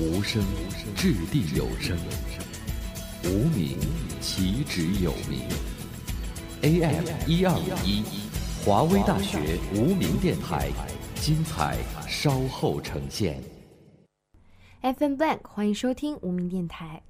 无声，掷地有声；无名，岂止有名？AM 一二五一，华威大学无名电台，精彩稍后呈现。FM Blank，欢迎收听无名电台，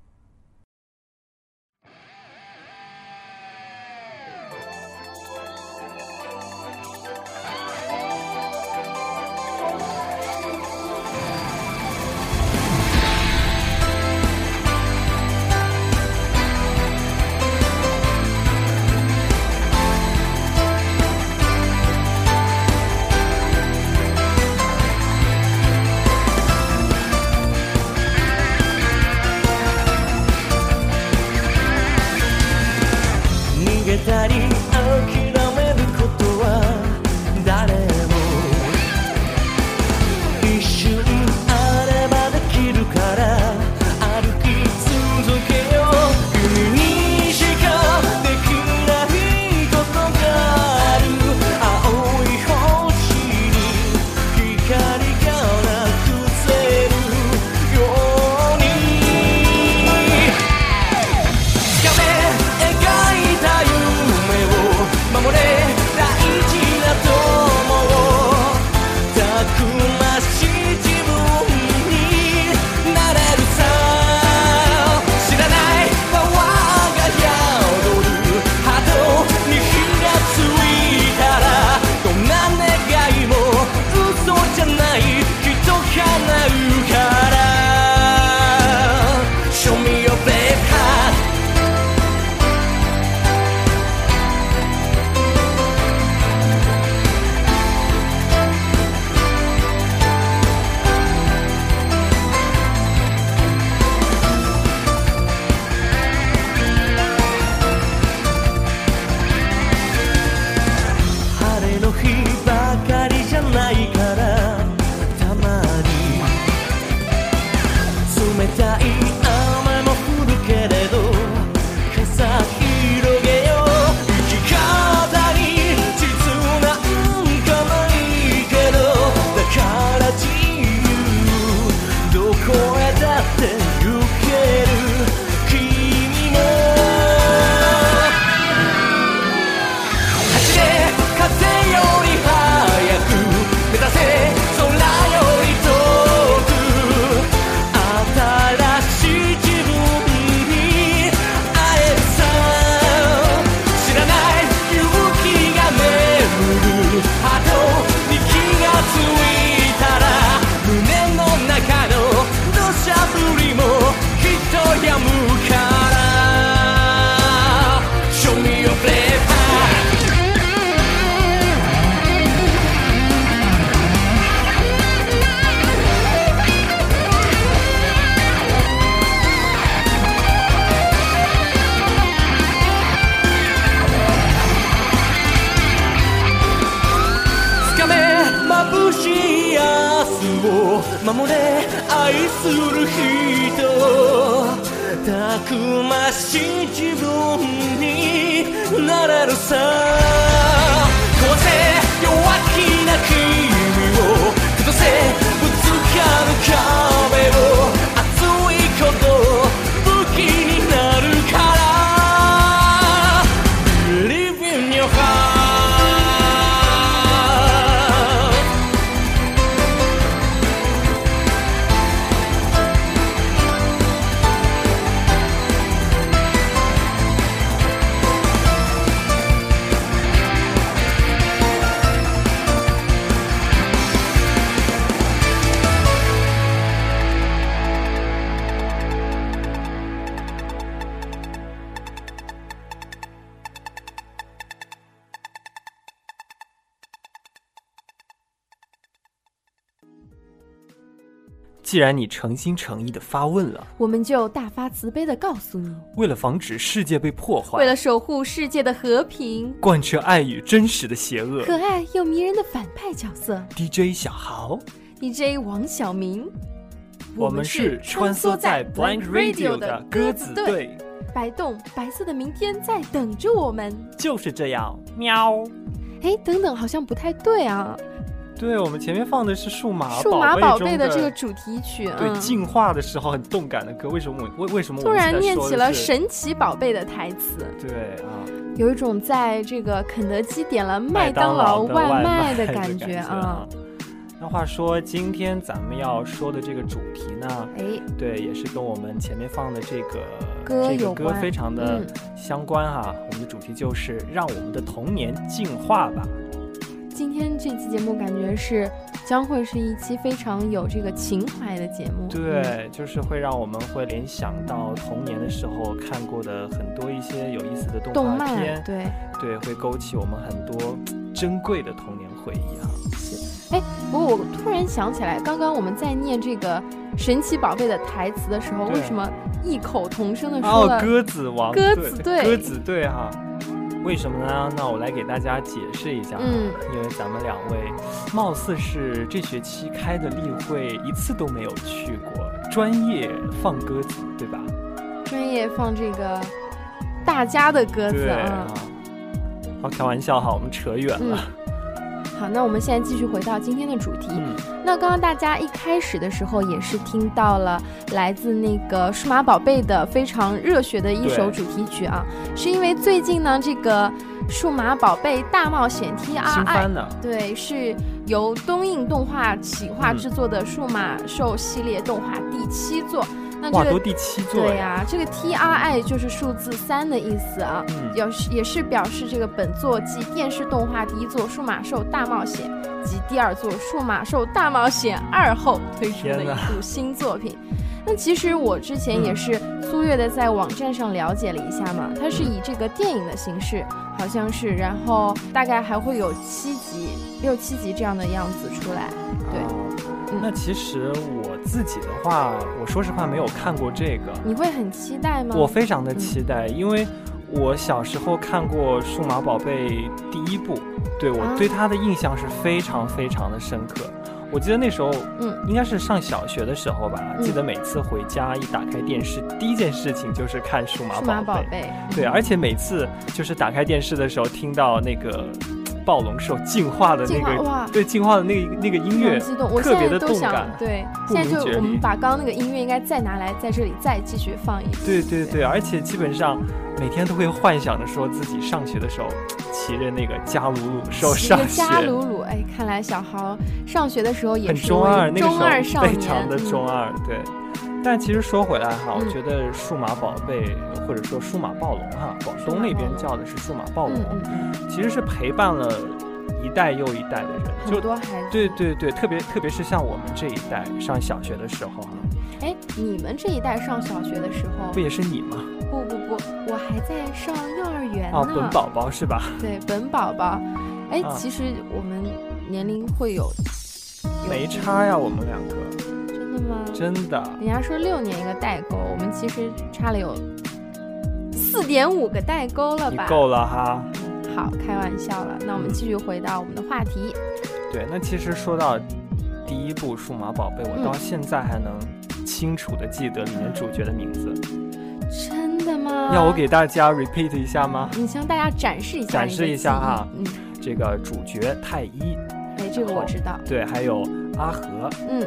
既然你诚心诚意的发问了，我们就大发慈悲的告诉你：为了防止世界被破坏，为了守护世界的和平，贯彻爱与真实的邪恶，可爱又迷人的反派角色，DJ 小豪，DJ 王小明，我们是穿梭在 Blind Radio 的鸽子队，白洞白色的明天在等着我们，就是这样，喵。哎，等等，好像不太对啊。对，我们前面放的是数码数码宝贝贝的的这个主题曲，对嗯，进化的时候很动感的歌。为什么我为为什么我突然念起了神奇宝贝的台词，对啊，有一种在这个肯德基点了麦麦当当劳外卖的感觉啊。。那话说，今天咱们要说的这个主题呢，哎，对，也是跟我们前面放的这个歌这个歌非常的嗯相关哈。我们的主题就是让我们的童年进化吧。今天这期节目感觉是将会是一期非常有这个情怀的节目。嗯，对，就是会让我们会联想到童年的时候看过的很多一些有意思的动画片，对。对，会勾起我们很多珍贵的童年回忆哈。哎不过我突然想起来，刚刚我们在念这个神奇宝贝的台词的时候，为什么异口同声的说？鸽子王，鸽子队鸽子队哈。为什么呢？那我来给大家解释一下，嗯因为咱们两位貌似是这学期开的例会一次都没有去过，专业放鸽子，对吧？专业放这个大家的鸽子对啊。好，开玩笑哈，我们扯远嗯了。，好，那我们现在继续回到今天的主题。嗯，那刚刚大家一开始的时候也是听到了来自那个数码宝贝的非常热血的一首主题曲啊，是因为最近呢这个数码宝贝大冒险 T 新 R I，对，是由东映动画企划嗯制作的数码兽系列动画第七作。那哇，这个都第七座对呀、这个 T R I 就是数字三的意思啊。嗯，表示也是表示这个本作继电视动画第一作《数码兽大冒险》及第二作《数码兽大冒险二》后推出的一部新作品。那其实我之前也嗯是粗略的在网站上了解了一下嘛，它是以这个电影的形式，好像是，然后大概还会有七集、六七集这样的样子出来。对那其实我自己的话，我说实话没有看过这个，你会很期待吗？我非常的嗯期待，因为我小时候看过《数码宝贝》第一部，对我啊对它的印象是非常非常的深刻。我记得那时候，嗯，应该是上小学的时候吧，嗯记得每次回家一打开电视，第一件事情就是看数码数码。宝贝，对，而且每次就是打开电视的时候，听到那个暴龙兽进化的那个，哇！对进化的那个那个音乐很，激动，我现特别的在都想动感对，现在就我们把刚刚那个音乐应该再拿来在这里再继续放一遍。对对对，而且基本上每天都会幻想着说自己上学的时候骑着那个加鲁鲁兽骑上学，加鲁鲁，哎，看来小豪上学的时候也是位中二，那个非，常的中嗯二，对。但其实说回来哈，我嗯觉得数码宝贝或者说数码暴龙哈，广东那边叫的是数码暴龙，其实是陪伴了一代又一代的人，就很多孩子。对对对，特别特别是像我们这一代上小学的时候哈，哎，你们这一代上小学的时候不，也是你吗？不不不，我还在上幼儿园呢。哦，本宝宝是吧？对本宝宝，哎，啊其实我们年龄会有有没差呀，我们两个吗？真的。人家说六年一个代沟，我们其实差了有四点五个代沟了吧？够了哈。好，开玩笑了。那我们继续回到我们的话题。对，那其实说到第一部《数码宝贝》，我嗯到现在还能清楚的记得里面主角的名字。真的吗？要我给大家 repeat 一下吗？你向大家展示一下，展示一下哈。嗯，这个主角太一，哎，这个我知道。对，还有阿和、嗯，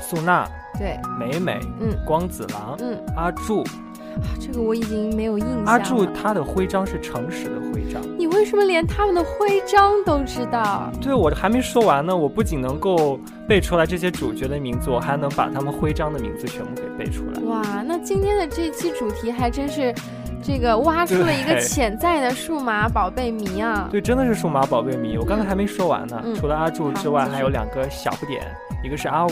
素娜、对，美美、嗯光子郎、嗯，阿柱。啊这个我已经没有印象了。阿柱他的徽章是诚实的徽章。你为什么连他们的徽章都知道？对我还没说完呢，我不仅能够背出来这些主角的名字，我还能把他们徽章的名字全部给背出来。哇，那今天的这期主题还真是，这个挖出了一个潜在的数码宝贝迷啊！对，真的是数码宝贝迷。我刚才还没说完呢，嗯除了阿柱之外，还有两个小不点，一个是阿五，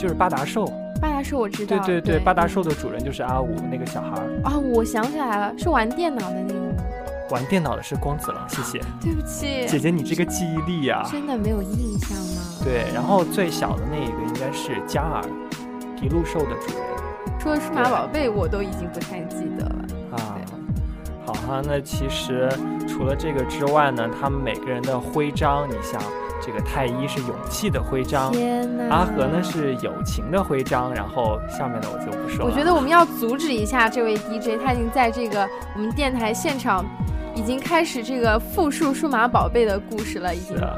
就是巴达兽。巴达兽我知道，对对对，对，巴达兽的主人就是阿五那个小孩儿。啊、我想起来了，是玩电脑的那个？玩电脑的是光子郎，谢谢对不起，姐姐，你这个记忆力啊、真的没有印象吗？对，然后最小的那一个应该是加尔，迪路兽的主人说数码宝贝我都已经不太记得了。啊。好哈，那其实除了这个之外呢，他们每个人的徽章，你像这个太一是勇气的徽章，天哪！阿和呢是友情的徽章，然后下面的我就不说了。我觉得我们要阻止一下这位 DJ，他已经在这个我们电台现场已经开始这个复述数码宝贝的故事了，已经是。啊，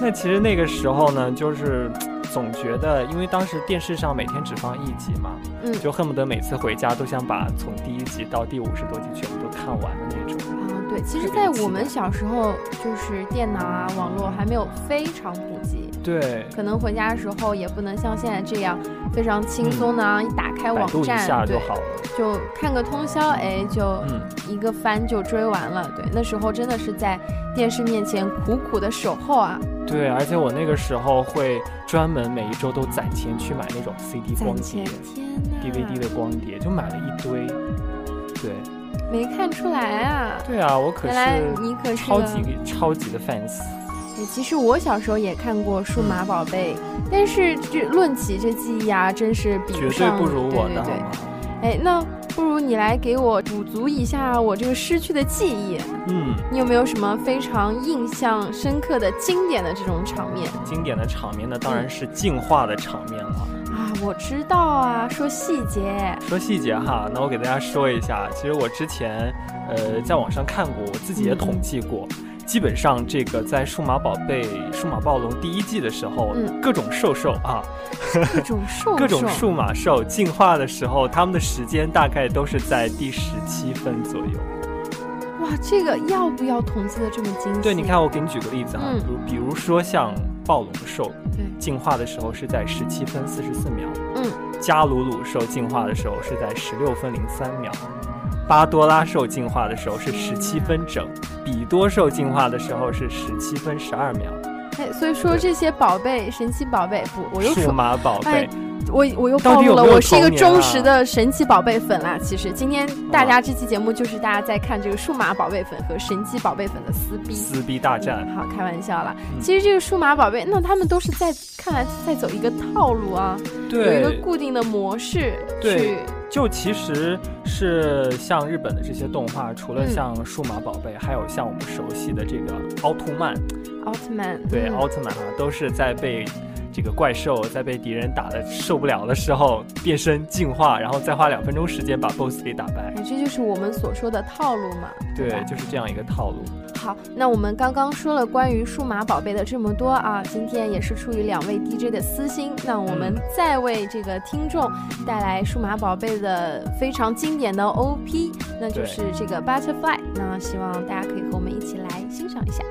那其实那个时候呢，就是总觉得，因为当时电视上每天只放一集嘛，嗯就恨不得每次回家都想把从第一集到第五十多集全部都看完的那种。其实，在我们小时候，就是电脑啊、网络还没有非常普及，对，可能回家的时候也不能像现在这样非常轻松的、啊，一打开网站，就好了。就看个通宵，哎，就嗯，一个番就追完了。对，那时候真的是在电视面前苦苦的守候啊，对，而且我那个时候会专门每一周都攒钱去买那种 CD 光碟、，DVD 的光碟，就买了一堆。对，没看出来啊，对啊，我可原来是你可是超级超级的 fans。其实我小时候也看过《数码宝贝》，但是这论起这记忆啊，真是比绝对上不如我的，对对对好吗？哎，那不如你来给我补足一下我这个失去的记忆。嗯，你有没有什么非常印象深刻的、经典的这种场面经典的场面呢，当然是进化的场面了。啊？我知道啊，说细节。说细节哈，那我给大家说一下，其实我之前呃在网上看过，我自己也统计过。基本上，这个在《数码宝贝》《数码暴龙》第一季的时候，嗯各种兽兽啊，各种兽兽，各种数码兽进化的时候，它们的时间大概都是在第十七分左右。哇，这个要不要统计的这么精细？对，你看，我给你举个例子哈，嗯比如比如说像暴龙兽对，进化的时候是在十七分四十四秒，嗯，加鲁鲁兽进化的时候是在十六分零三秒，巴多拉兽进化的时候是十七分整，比多兽进化的时候是十七分十二秒。哎，所以说这些宝贝、神奇宝贝，不，我又数说，码宝贝哎，我我又暴露了，我是一个忠实的神奇宝贝粉啦。其实今天大家这期节目就是大家在看这个数码宝贝粉和神奇宝贝粉的撕逼。撕逼大战。好，开玩笑啦。嗯其实这个数码宝贝，那他们都是在看来在走一个套路啊，有一个，固定的模式对去。就其实是像日本的这些动画，除了嗯像数码宝贝，还有像我们熟悉的这个奥特曼，奥特曼，对，嗯奥特曼啊，都是在被这个怪兽在被敌人打的受不了的时候变身进化，然后再花两分钟时间把 BOSS 给打败。哎，这就是我们所说的套路嘛。对吧，就是这样一个套路。好，那我们刚刚说了关于数码宝贝的这么多啊，今天也是出于两位 DJ 的私心，那我们嗯再为这个听众带来数码宝贝的非常经典的 OP，那就是这个 Butterfly。那希望大家可以和我们一起来欣赏一下。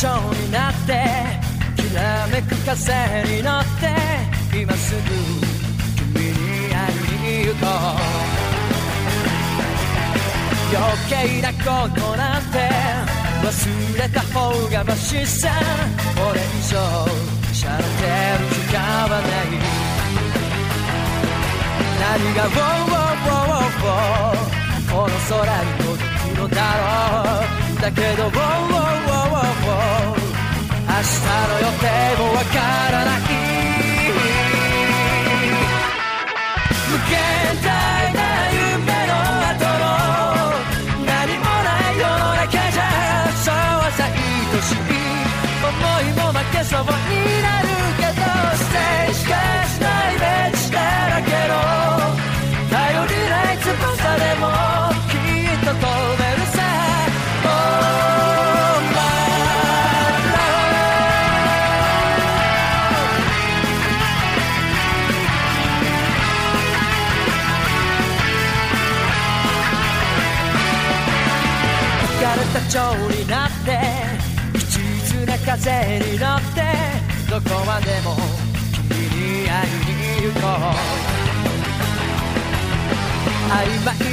蝶になってきらめく風に乗って今すぐ君に会いに行こう。余計なことなんて忘れた方がマシさ。これ以上しゃれてる時間はない。何が「ウォーウォーウォーウォーこの空に届くのだろう。だけど「ウォーウォーウォーウォーウォー明日の予定もわからない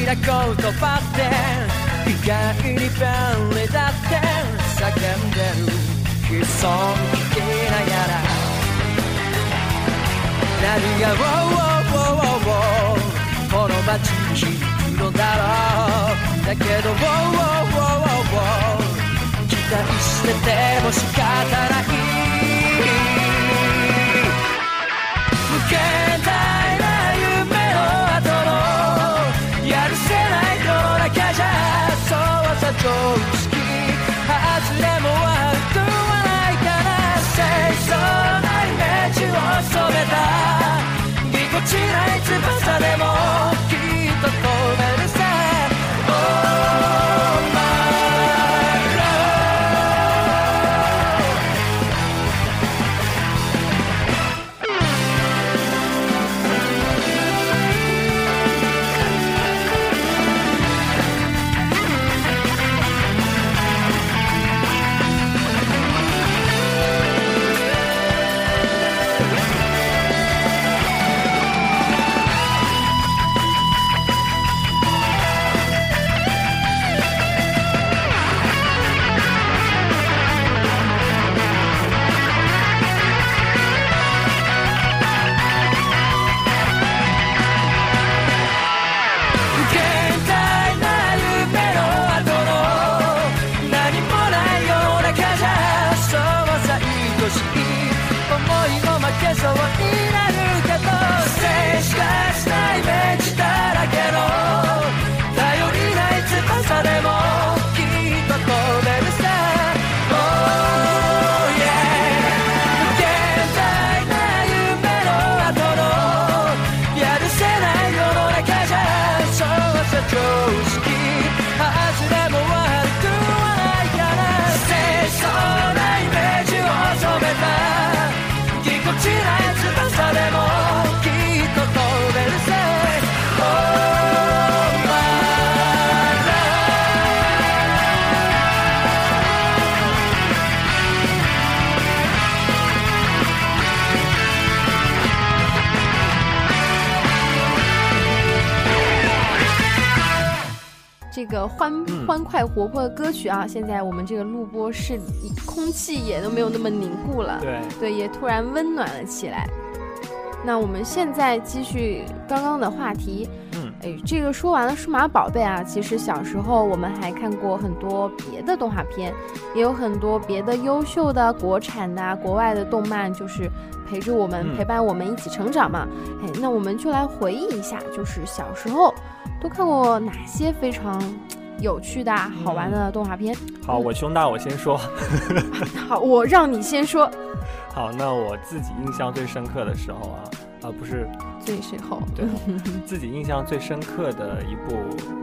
な言葉って意外に便利だって叫んでる。悲壮的なやら。何が「ウォーウォーウォーウォーウォーこの街に響くのだろう。だけど「ウォーウォーウォーウォーウォー。期待してても仕方ない。葬式外れもあるとはないから清掃这个欢嗯。欢快活泼的歌曲啊，现在我们这个录播室里空气也都没有那么凝固了，对，对，也突然温暖了起来。那我们现在继续刚刚的话题，嗯，哎，这个说完了数码宝贝啊，其实小时候我们还看过很多别的动画片，也有很多别的优秀的国产的啊、国外的动漫，就是陪着我们、嗯。陪伴我们一起成长嘛。哎，那我们就来回忆一下，就是小时候都看过哪些非常有趣的啊、好玩的动画片。好，我胸大，我先说。好，我让你先说 好，那我自己印象最深刻的时候啊，啊不是最时候。对，自己印象最深刻的一部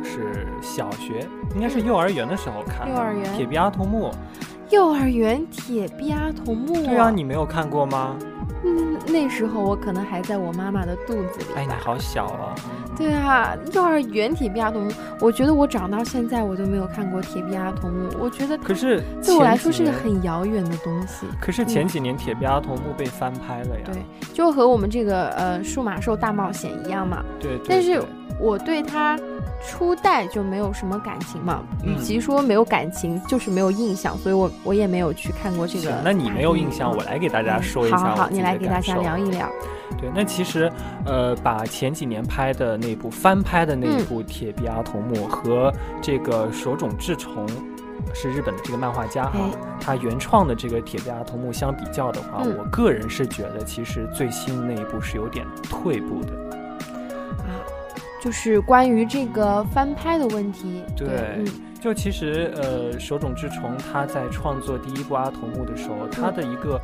是小学，应该是幼儿园的时候看的。幼儿园铁臂阿童木。幼儿园铁臂阿童木。对啊，你没有看过吗？嗯，那时候我可能还在我妈妈的肚子里。哎，你好小哦！对啊，幼儿园铁臂阿童木，我觉得我长到现在我都没有看过铁臂阿童木，我觉得可是对我来说是个很遥远的东西。可是前几年铁臂阿童木被翻拍了呀。对，就和我们这个呃数码兽大冒险一样嘛。对对但是我对它初代就没有什么感情嘛，与嗯其说没有感情，就是没有印象，所以我我也没有去看过这个。那你没有印象，嗯我来给大家说一下好好你来给大家聊一聊。对，那其实，呃，把前几年拍的那部翻拍的那部《铁臂阿童木》和这个手冢治虫，是日本的这个漫画家哈哎，他原创的这个《铁臂阿童木》相比较的话，嗯我个人是觉得其实最新那一部是有点退步的。啊，就是关于这个翻拍的问题。对嗯就其实，呃，手冢治虫他在创作第一部阿童木的时候，他的一个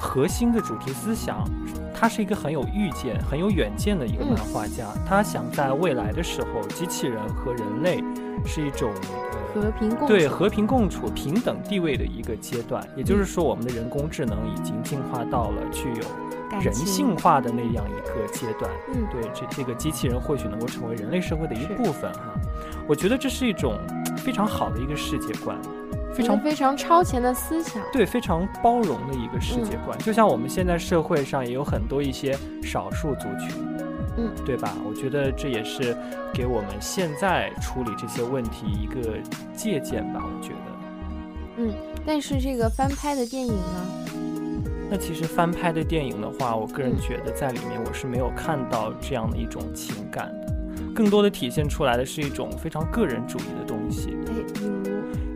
核心的主题思想，他是一个很有预见、很有远见的一个嗯漫画家。他想在未来的时候，机器人和人类是一种呃。和平共处对和平共处、平等地位的一个阶段，也就是说，我们的人工智能已经进化到了具有人性化的那样一个阶段。嗯对，这这个机器人或许能够成为人类社会的一部分哈。我觉得这是一种非常好的一个世界观，非常非常超前的思想。对非常包容的一个世界嗯观。就像我们现在社会上也有很多一些少数族群，嗯，对吧？我觉得这也是给我们现在处理这些问题一个借鉴吧。我觉得。嗯但是这个翻拍的电影呢？那其实翻拍的电影的话，我个人嗯觉得在里面我是没有看到这样的一种情感的，更多的体现出来的是一种非常个人主义的东西。哎，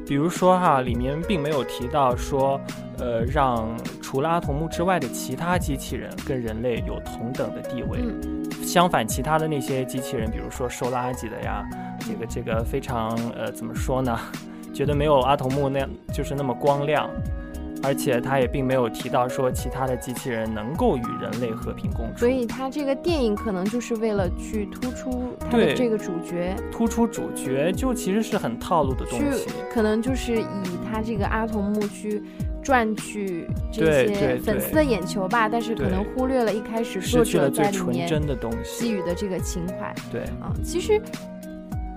比如说哈，里面并没有提到说，呃，让除了阿童木之外的其他机器人跟人类有同等的地位。嗯相反，其他的那些机器人，比如说收垃圾的呀，这个这个非常呃，怎么说呢？觉得没有阿童木那样就是那么光亮，而且他也并没有提到说其他的机器人能够与人类和平共处。所以他这个电影可能就是为了去突出他的对这个主角，突出主角就其实是很套路的东西。可能就是以他这个阿童木去赚取这些粉丝的眼球吧，但是可能忽略了一开始作者在里面真的东给西，予的这个情怀对，啊，其实。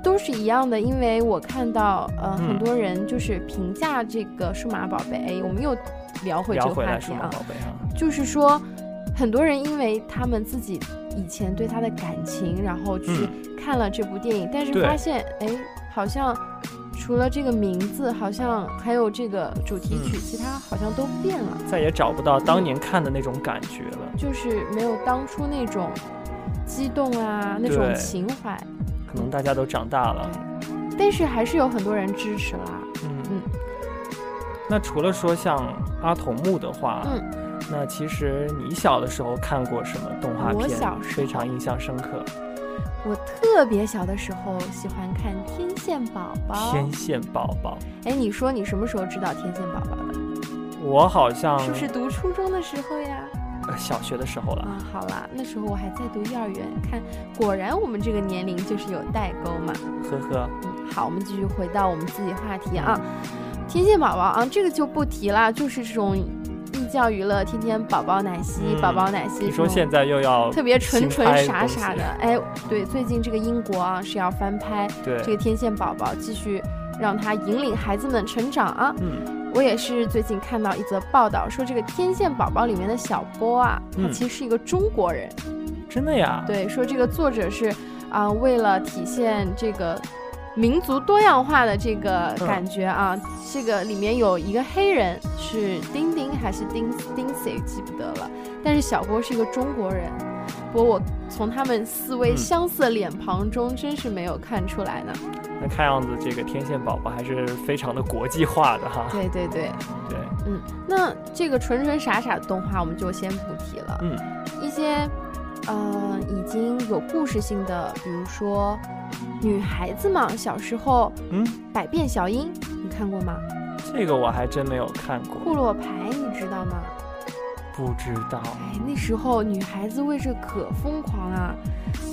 都是一样的，因为我看到呃、嗯。很多人就是评价这个数码宝贝，哎，我们又聊回这个话题啊。数码，宝贝哈，就是说，很多人因为他们自己以前对他的感情，然后去看了这部电影，但是发现，哎，好像除了这个名字，好像还有这个主题曲，嗯。其他好像都变了，再也找不到当年看的那种感觉了。就是没有当初那种激动啊，那种情怀。可能大家都长大了，但是还是有很多人支持啦。嗯嗯那除了说像阿童木的话，嗯，那其实你小的时候看过什么动画片我小时候非常印象深刻？我特别小的时候喜欢看《天线宝宝》。天线宝宝，哎，你说你什么时候知道天线宝宝的？我好像是不是读初中的时候呀？呃小学的时候了。啊，好啦，那时候我还在读幼儿园，看，果然我们这个年龄就是有代沟嘛。呵呵，嗯，好，我们继续回到我们自己话题啊，天线宝宝啊，这个就不提了，就是这种寓教于乐，天天宝宝奶昔，嗯宝宝奶昔。你说现在又要特别纯纯傻傻的，哎，对，最近这个英国啊是要翻拍对这个天线宝宝，继续让它引领孩子们成长啊。嗯我也是最近看到一则报道，说这个天线宝宝里面的小波啊，他嗯其实是一个中国人。真的呀？对，说这个作者是啊、为了体现这个民族多样化的这个嗯感觉啊，这个里面有一个黑人是丁丁还是丁丁 C 记不得了，但是小波是一个中国人。不过我从他们四位嗯相似的脸庞中，真是没有看出来呢。那看样子这个天线宝宝还是非常的国际化的哈。对对对，对，嗯，那这个纯纯傻傻的动画我们就先不提了。嗯，一些呃已经有故事性的，比如说女孩子嘛，小时候嗯，百变小樱，你看过吗？这个我还真没有看过，库洛牌你知道吗？不知道。哎，那时候女孩子为这可疯狂啊，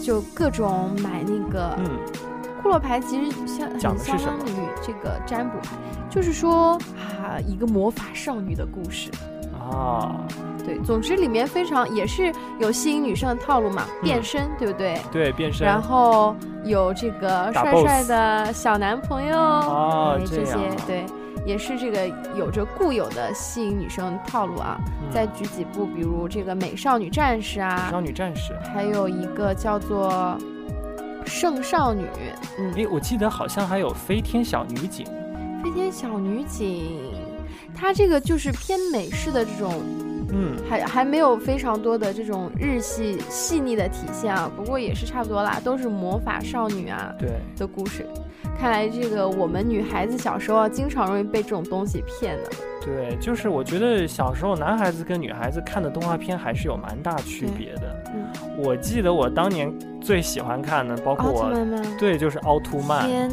就各种买那个嗯，库洛牌，其实相很讲的是什么相当于这个占卜牌，就是说啊一个魔法少女的故事。啊，对，总之里面非常也是有吸引女生的套路嘛，变身，对不对？对，变身。然后有这个帅帅的小男朋友，哦哎，这些对，也是这个有着固有的吸引女生套路啊。嗯再举几部，比如这个美少女战士啊，少女战士，还有一个叫做圣少女，嗯，诶，我记得好像还有飞天小女警。飞天小女警，它这个就是偏美式的这种嗯，还还没有非常多的这种日系细腻的体现啊，不过也是差不多啦，都是魔法少女啊对，的故事。看来这个我们女孩子小时候啊，经常容易被这种东西骗的。对，就是我觉得小时候男孩子跟女孩子看的动画片还是有蛮大区别的。嗯，我记得我当年最喜欢看的，包括我，对，就是奥特曼。天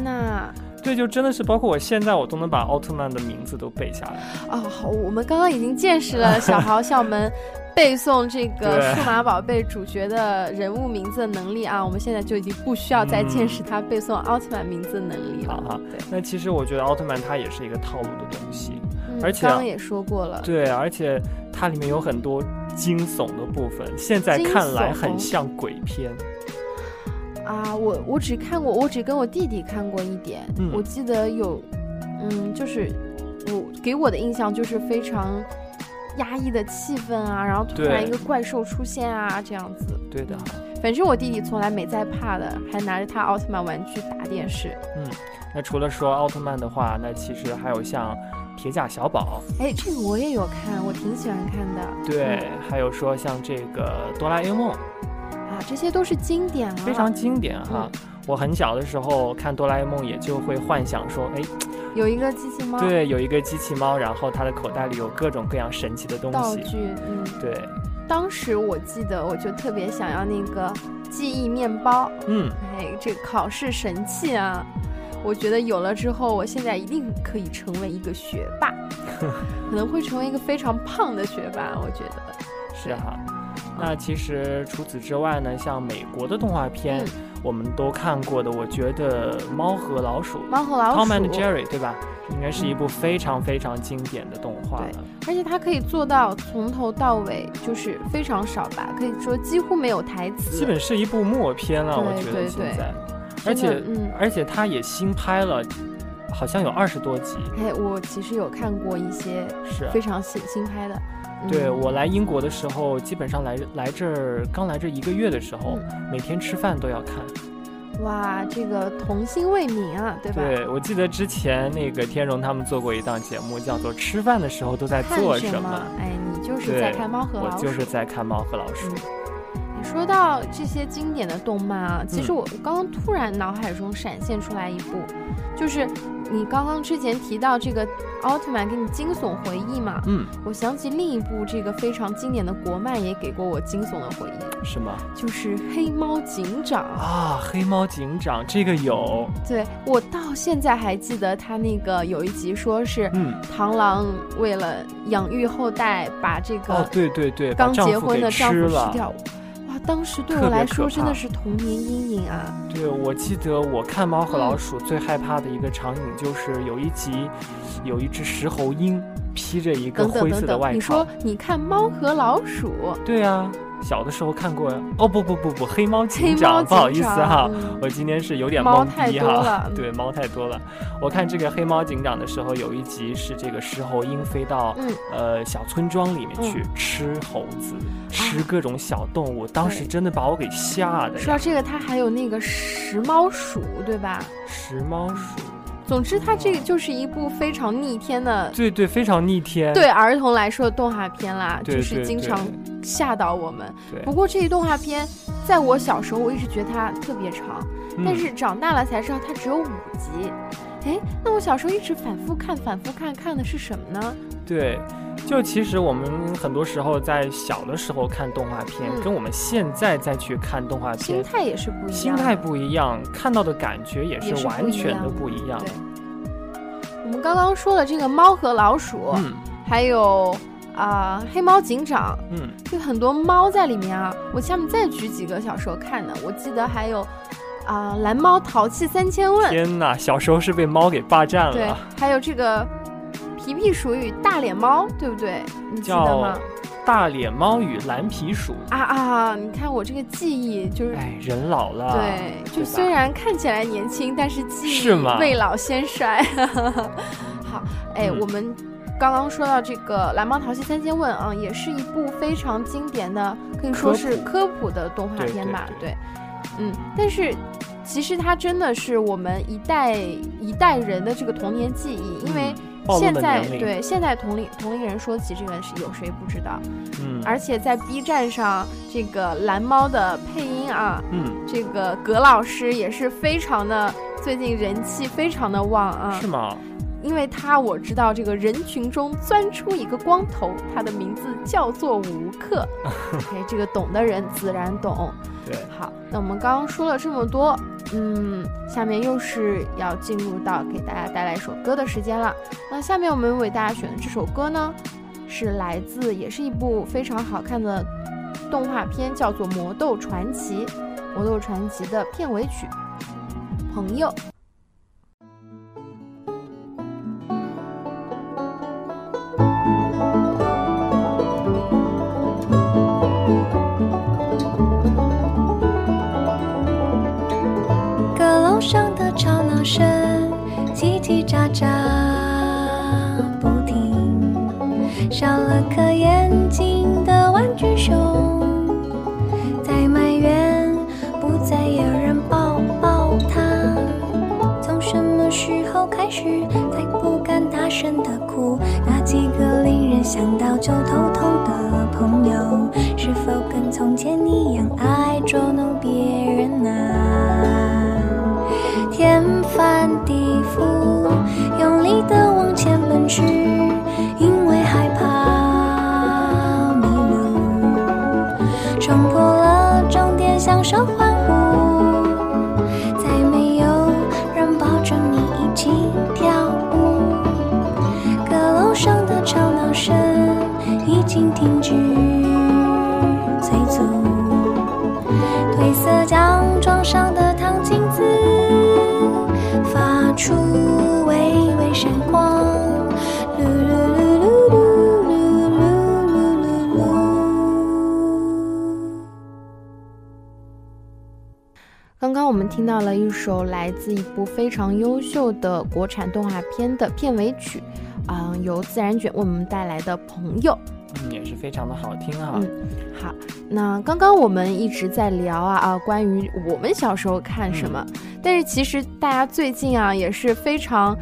呐！对，就真的是包括我现在我都能把奥特曼的名字都背下来。哦，好，我们刚刚已经见识了小豪校门背诵这个数码宝贝主角的人物名字的能力啊，我们现在就已经不需要再见识他背诵奥特曼名字的能力了。好哈对，那其实我觉得奥特曼它也是一个套路的东西。嗯而且啊刚刚也说过了，对，而且它里面有很多惊悚的部分，现在看来很像鬼片。啊，我我只看过，我只跟我弟弟看过一点。嗯我记得有，嗯，就是我给我的印象就是非常压抑的气氛啊，然后突然一个怪兽出现啊，这样子。对的，反正我弟弟从来没在怕的，还拿着他奥特曼玩具打电视。嗯那除了说奥特曼的话，那其实还有像铁甲小宝，哎，这个我也有看，我挺喜欢看的。对，还有说像这个哆啦 A 梦，啊，这些都是经典啊，非常经典哈。嗯我很小的时候看哆啦 A 梦，也就会幻想说，哎，有一个机器猫对，有一个机器猫，然后它的口袋里有各种各样神奇的东西。道具，嗯，对，当时我记得我就特别想要那个记忆面包，嗯，哎，这个考试神器啊，我觉得有了之后，我现在一定可以成为一个学霸，可能会成为一个非常胖的学霸，我觉得。是哈。那其实除此之外呢，像美国的动画片，嗯。我们都看过的，我觉得《猫和老鼠》猫和老鼠 Tom and Jerry，对吧？应该是一部非常非常经典的动画对了。而且它可以做到从头到尾就是非常少吧，可以说几乎没有台词，基本是一部默片了，我觉得现在，而且嗯，而且它也新拍了，好像有二十多集。哎，我其实有看过一些是啊。非常新新拍的，嗯对我来英国的时候，基本上来来这儿刚来这一个月的时候，嗯每天吃饭都要看。哇，这个童心未泯啊，对吧？对，我记得之前那个天荣他们做过一档节目，叫做《吃饭的时候都在做什么》。哎，你就是在看《猫和老鼠》。我就是在看《猫和老鼠》嗯你说到这些经典的动漫啊，其实嗯我刚刚突然脑海中闪现出来一部，就是你刚刚之前提到这个奥特曼给你惊悚回忆嘛，嗯，我想起另一部这个非常经典的国漫也给过我惊悚的回忆，是吗？就是《黑猫警长》啊，黑猫警长这个有，对我到现在还记得他那个有一集说是嗯，螳螂为了养育后代，把这哦个，对对对，刚结婚的丈。夫吃掉。哇，当时对我来说真的是童年阴影啊！对，我记得我看《猫和嗯老鼠》最害怕的一个场景就是有一集，有一只石猴鹰披着一个灰色的外套你说。你看《猫和老鼠》，对啊，小的时候看过。哦不不不不，黑猫警长，不好意思哈，我今天是有点懵逼哈。对，猫太多了。我看这个黑猫警长的时候，有一集是这个石猴鹰飞到、嗯呃小村庄里面去、嗯吃猴子，吃各种小动物，当时真的把我给吓的呀。说到这个，它还有那个食猫鼠，对吧？食猫鼠，总之，它这个就是一部非常逆天的，对对，非常逆天。对儿童来说的动画片啦，对就是经常吓到我们。不过这一动画片，在我小时候，我一直觉得它特别长，嗯但是长大了才知道它只有五集。哎，那我小时候一直反复看、反复看，看的是什么呢？对，就其实我们很多时候在小的时候看动画片，嗯跟我们现在再去看动画片，心态也是不一样的，心态不一样，看到的感觉也是完全的不一样。对我们刚刚说了这个猫和老鼠，嗯还有啊、黑猫警长，嗯，就很多猫在里面啊。我下面再举几个小时候看的，我记得还有啊、蓝猫淘气三千问，天哪，小时候是被猫给霸占对了。，还有这个皮皮鼠与大脸猫，对不对？你记得吗？大脸猫与蓝皮鼠。啊啊！你看我这个记忆就是。哎，人老了，对，就虽然看起来年轻，但是记忆是吗未老先衰。好，哎，嗯我们刚刚说到这个《蓝猫淘气三千问》啊，也是一部非常经典的，可以说是科普的动画片吧？对对，嗯，但是其实它真的是我们一代一代人的这个童年记忆，因为嗯暴露现在对现在同龄同龄人说起这个是有谁不知道？嗯，而且在 B 站上，这个蓝猫的配音啊，嗯，这个葛老师也是非常的，最近人气非常的旺啊是，吗？因为他我知道这个人群中钻出一个光头，他的名字叫做吴克。OK，这个懂的人自然懂。好，那我们刚刚说了这么多，嗯，下面又是要进入到给大家带来一首歌的时间了。那下面我们为大家选的这首歌呢，是来自也是一部非常好看的动画片，叫做《魔豆传奇》。《魔豆传奇》的片尾曲《朋友》。候开始才不敢大声的哭？那几个令人想到就头痛的朋友，是否跟从前一样爱捉弄别人呢、天翻地覆，用力的往前奔驰，听到了一首来自一部非常优秀的国产动画片的片尾曲，啊、由自然卷为我们带来的《朋友》。嗯，也是非常的好听啊。嗯好，那刚刚我们一直在聊啊啊，关于我们小时候看什么，但是其实大家最近啊也是非常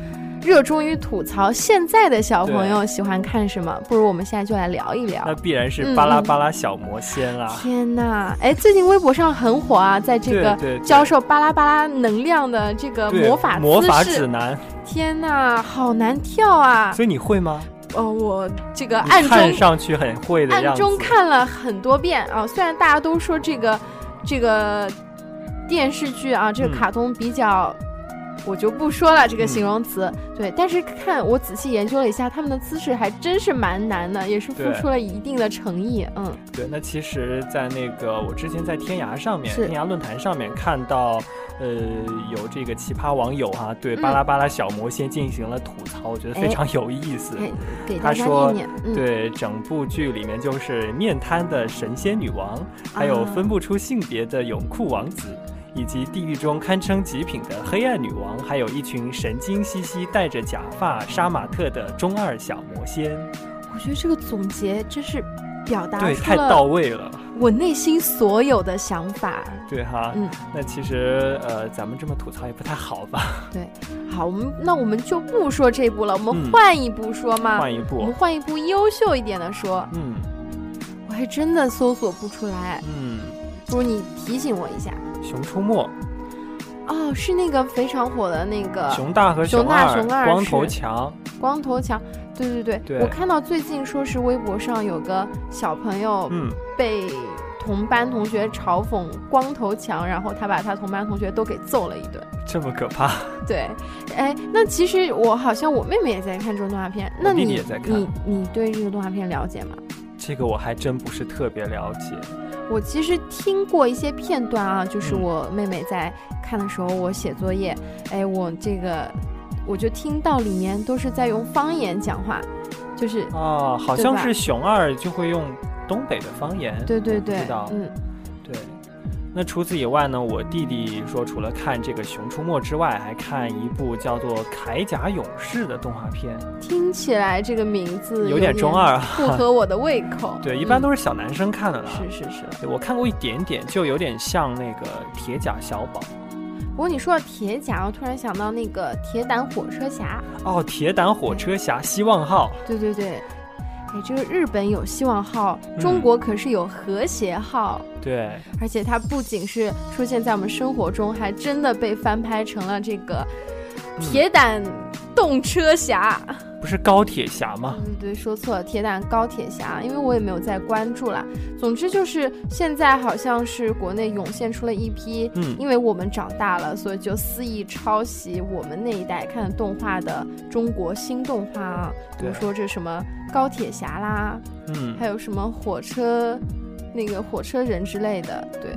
热衷于吐槽现在的小朋友喜欢看什么，不如我们现在就来聊一聊那。必然是嗯巴拉巴拉小魔仙啦。天呐，哎，最近微博上很火啊，在这个教授巴拉巴拉能量的这个魔法魔法指南，天呐，好难跳啊！所以你会吗？哦，我这个你暗看中上去很会的。暗中看了很多遍啊，虽然大家都说这个这个电视剧啊，这个嗯卡通比较。我就不说了这个嗯。形容词，对，但是看我仔细研究了一下，他们的姿势还真是蛮难的，也是付出了一定的诚意，嗯，对，那其实，在那个我之前在天涯上面，天涯论坛上面看到，呃，有这个奇葩网友哈、对嗯。巴拉巴拉小魔仙进行了吐槽，我觉得非哎。常有意思。他说念念，嗯，对，整部剧里面就是面瘫的神仙女王，还有啊。分不出性别的泳裤王子，以及地狱中堪称极品的黑暗女王，还有一群神经兮兮、戴着假发、杀马特的中二小魔仙。我觉得这个总结真是表达对，出太到位了。我内心所有的想法。对哈，嗯，那其实呃，咱们这么吐槽也不太好吧？对好，我们那我们就不说这部了，我们嗯换一部说嘛。换一部，我们换一部优秀一点的说，嗯我还真的搜索不出来，嗯，不如你提醒我一下。《熊出没》哦，是那个非常火的那个熊大和熊大二，熊二光头强，光头强。对对对，对我看到最近说是微博上有个小朋友嗯，被同班同学嘲讽光头强，然后他把他同班同学都给揍了一顿。这么可怕。对，哎，那其实我好像我妹妹也在看这种动画片，那你你你对这个动画片了解吗？这个我还真不是特别了解。我其实听过一些片段啊，就是嗯我妹妹在看的时候，我写作业，哎，我这个我就听到里面都是在用方言讲话，就是哦，好像是熊二就会用东北的方言。对对对知道，嗯，对。那除此以外呢，我弟弟说，除了看这个《熊出没》之外，还看一部叫做《铠甲勇士》的动画片，听起来这个名字有点中二啊。不合我的胃口。对，一般嗯都是小男生看的啦。是是是。对我看过一点点，就有点像那个铁甲小宝。不过你说到铁甲，我突然想到那个铁胆火车侠。哦，铁胆火车侠希望号，对对对，哎，这个日本有希望号，嗯中国可是有和谐号。对，而且它不仅是出现在我们生活中，还真的被翻拍成了这个嗯铁胆动车侠。不是高铁侠吗？对对，说错了，铁胆高铁侠，因为我也没有再关注啦。总之就是现在好像是国内涌现出了一批，嗯，因为我们长大了，所以就肆意抄袭我们那一代看的动画的中国新动画啊，比如说这什么高铁侠啦，嗯，还有什么火车那个火车人之类的，对。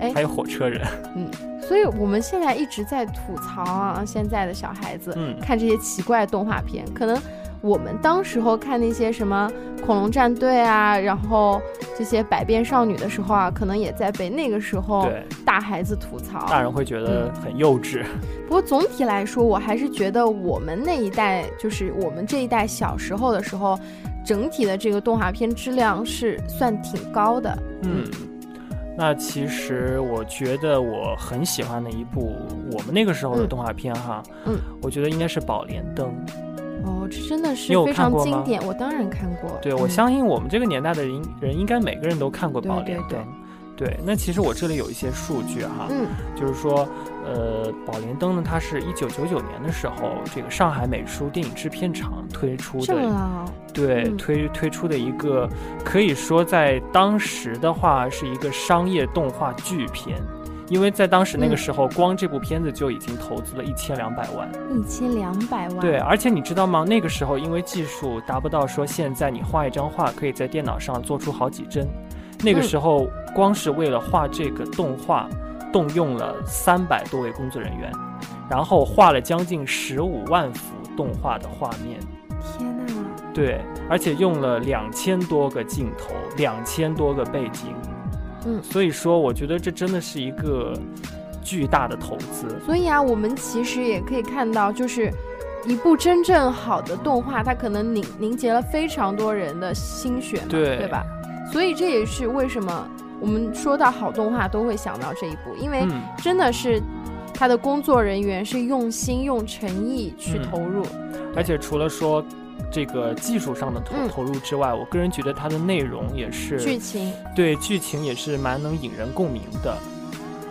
哎。还有火车人，嗯所以我们现在一直在吐槽啊，现在的小孩子嗯，看这些奇怪的动画片，可能我们当时候看那些什么恐龙战队啊，然后这些百变少女的时候啊，可能也在被那个时候，大孩子吐槽。大人会觉得很幼稚。不过总体来说，我还是觉得我们那一代，就是我们这一代小时候的时候，整体的这个动画片质量是算挺高的。嗯，那其实我觉得我很喜欢的一部我们那个时候的嗯动画片哈，嗯，我觉得应该是《宝莲灯》。哦，这真的是非常经典，我当然看过。对，我嗯相信我们这个年代的人人应该每个人都看过《宝莲对灯》。对，那其实我这里有一些数据哈，嗯就是说，呃，宝莲灯呢，它是一九九九年的时候，这个上海美术电影制片厂推出的，老，对，嗯推推出的一个，可以说在当时的话是一个商业动画巨片，因为在当时那个嗯时候，光这部片子就已经投资了一千两百万。一千两百万。对，而且你知道吗？那个时候因为技术达不到说现在你画一张画可以在电脑上做出好几帧，那个嗯时候光是为了画这个动画，动用了三百多位工作人员，然后画了将近十五万幅动画的画面。天呐！对，而且用了两千多个镜头，两千多个背景。嗯所以说我觉得这真的是一个巨大的投资。所以啊，我们其实也可以看到，就是一部真正好的动画，它可能凝凝结了非常多人的心血嘛，对对吧？所以这也是为什么我们说到好动画都会想到这一部，因为嗯，真的是他的工作人员是用心用诚意去嗯投入。而且除了说这个技术上的投嗯投入之外，我个人觉得它的内容也是剧情，对剧情也是蛮能引人共鸣的。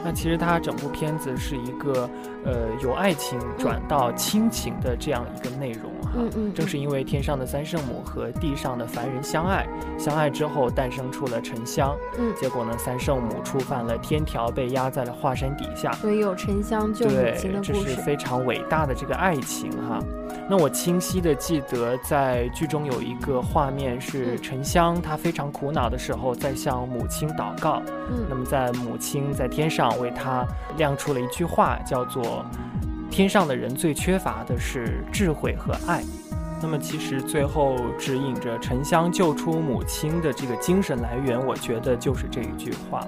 那其实它整部片子是一个呃由爱情转到亲情的这样一个内容哈。正是因为天上的三圣母和地上的凡人相爱，相爱之后诞生出了沉香。嗯结果呢，三圣母触犯了天条，被压在了华山底下。所以有沉香救母对亲的，这故事。是非常伟大的这个爱情哈。那我清晰的记得，在剧中有一个画面是嗯沉香，她非常苦恼的时候，在向母亲祷告。那嗯么在母亲在天上为她亮出了一句话，叫做“天上的人最缺乏的是智慧和爱”。那么其实最后指引着沉香救出母亲的这个精神来源，我觉得就是这一句话。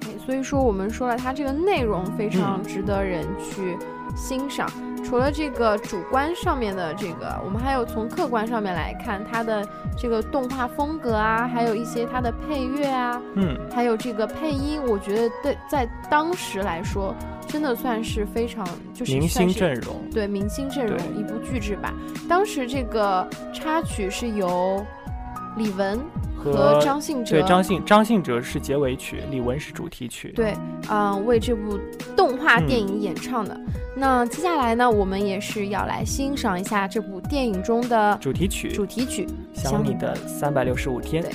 对所以说我们说了，它这个内容非常嗯值得人去欣赏。除了这个主观上面的这个，我们还有从客观上面来看它的这个动画风格啊，还有一些它的配乐啊，嗯，还有这个配音，我觉得对在当时来说，真的算是非常就是明星阵容。对明星阵容一部巨制吧。当时这个插曲是由李玟和张信哲对张信张信哲是结尾曲，李玟是主题曲。对，嗯、为这部动画电嗯影演唱的。那接下来呢，我们也是要来欣赏一下这部电影中的主题曲主题曲。想你的三百六十五天对。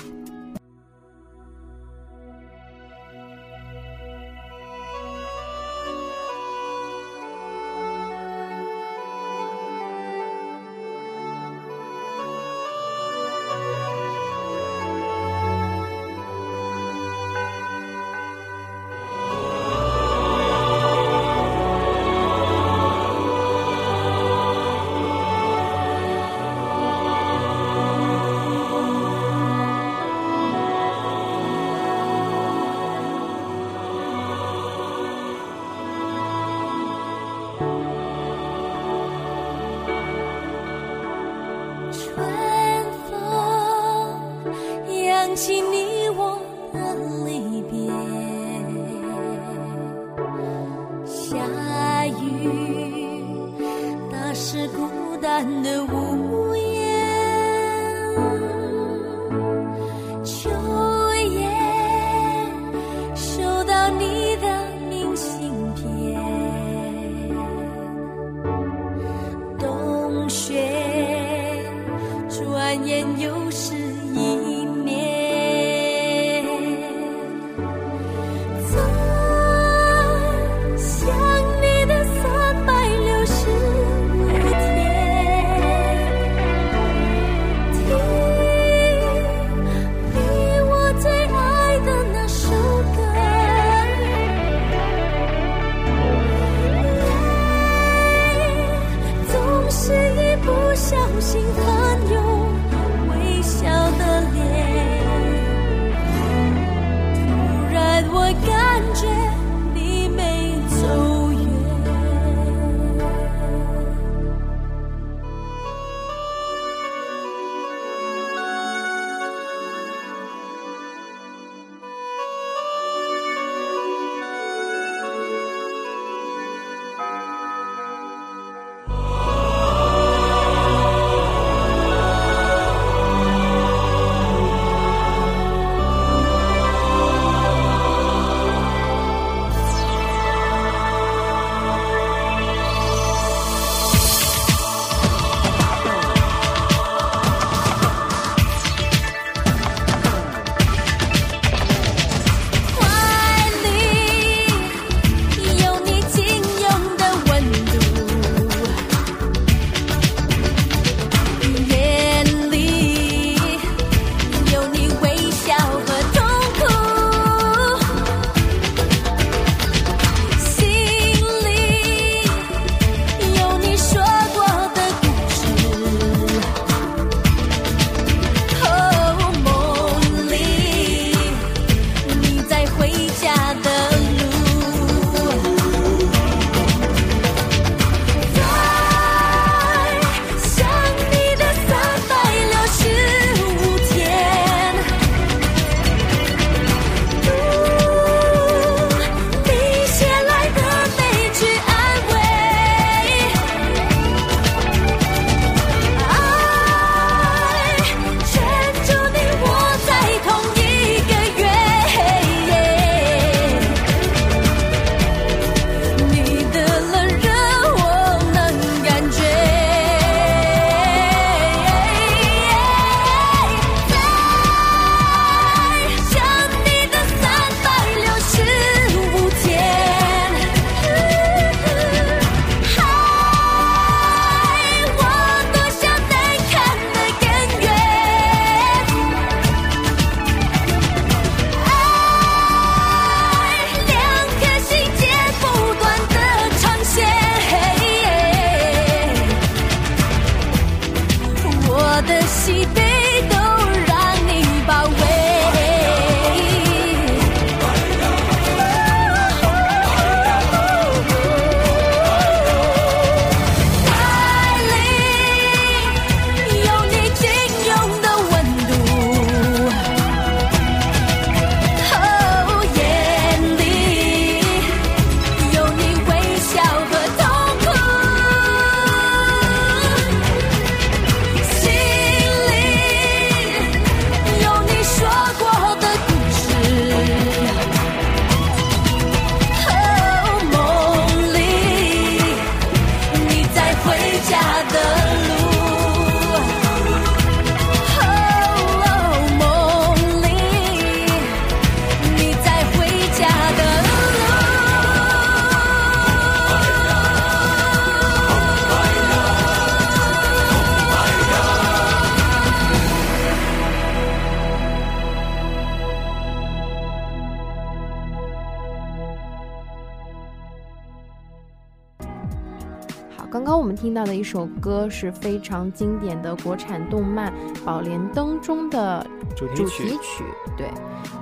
听到的一首歌是非常经典的国产动漫《宝莲灯》中的主主题曲。对，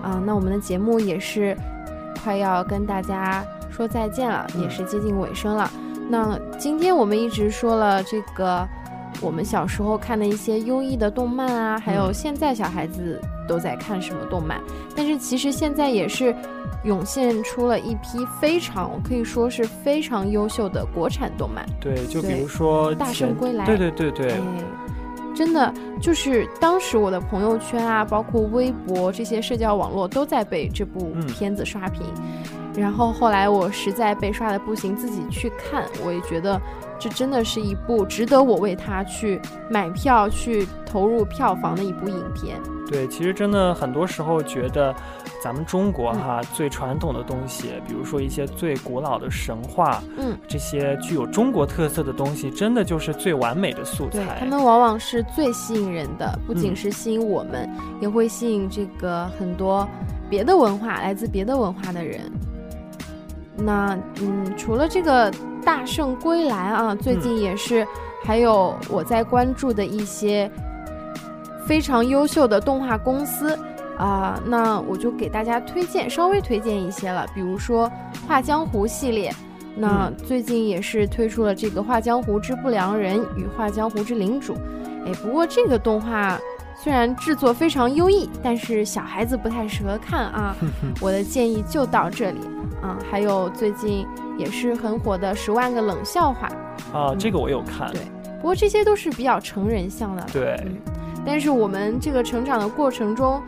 啊、那我们的节目也是快要跟大家说再见了，嗯也是接近尾声了。那今天我们一直说了这个我们小时候看的一些优异的动漫啊，还有嗯现在小孩子都在看什么动漫，但是其实现在也是涌现出了一批非常可以说是非常优秀的国产动漫。对，就比如说大圣归来对对对对，哎，真的就是当时我的朋友圈啊，包括微博这些社交网络都在被这部嗯片子刷屏。然后后来我实在被刷的不行，自己去看，我也觉得这真的是一部值得我为它去买票、去投入票房的一部影片。对，其实真的很多时候觉得，咱们中嗯国哈、最传统的东西，比如说一些最古老的神话，嗯，这些具有中国特色的东西，真的就是最完美的素材。对他们往往是最吸引人的，不仅嗯是吸引我们，也会吸引这个很多别的文化来自别的文化的人。那嗯，除了这个《大圣归来》啊，最近也是还有我在关注的一些非常优秀的动画公司啊、那我就给大家推荐稍微推荐一些了，比如说《画江湖》系列。那最近也是推出了这个《画江湖之不良人与画江湖之领主》，哎，不过这个动画虽然制作非常优异，但是小孩子不太适合看啊。我的建议就到这里啊。还有最近也是很火的《十万个冷笑话》，啊，这个我有看。对不过这些都是比较成人向的。对嗯，但是我们这个成长的过程中，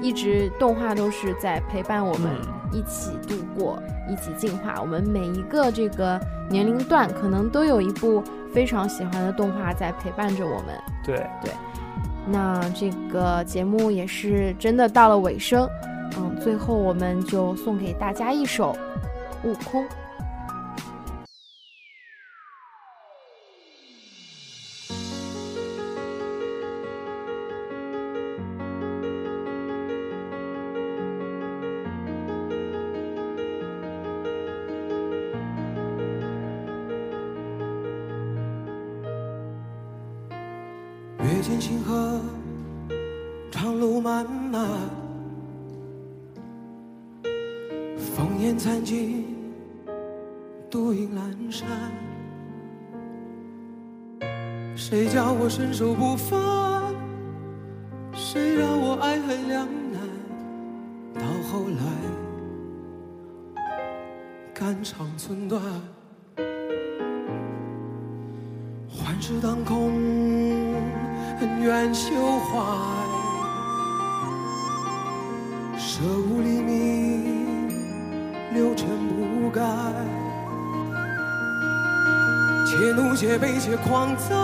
一直动画都是在陪伴我们嗯一起度过、一起进化。我们每一个这个年龄段，可能都有一部非常喜欢的动画在陪伴着我们。对对，那这个节目也是真的到了尾声，嗯，最后我们就送给大家一首《悟空》。阅尽星河，长路漫漫，烽烟残尽，独影阑珊。谁叫我身手不凡？谁让我爱恨两难？到后来，肝肠寸断。幻世当空，恩怨休怀，舍吾黎明，六尘不改。且怒且悲且狂哉，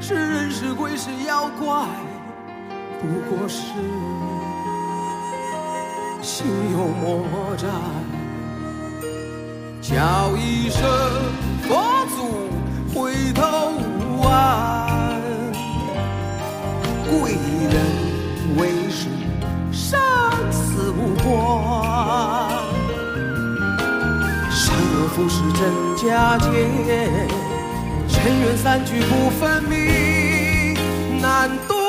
是人是鬼是妖怪，不过是心有魔债。叫一声佛祖回头无岸，贵人不是真假界，尘缘散聚不分明难断。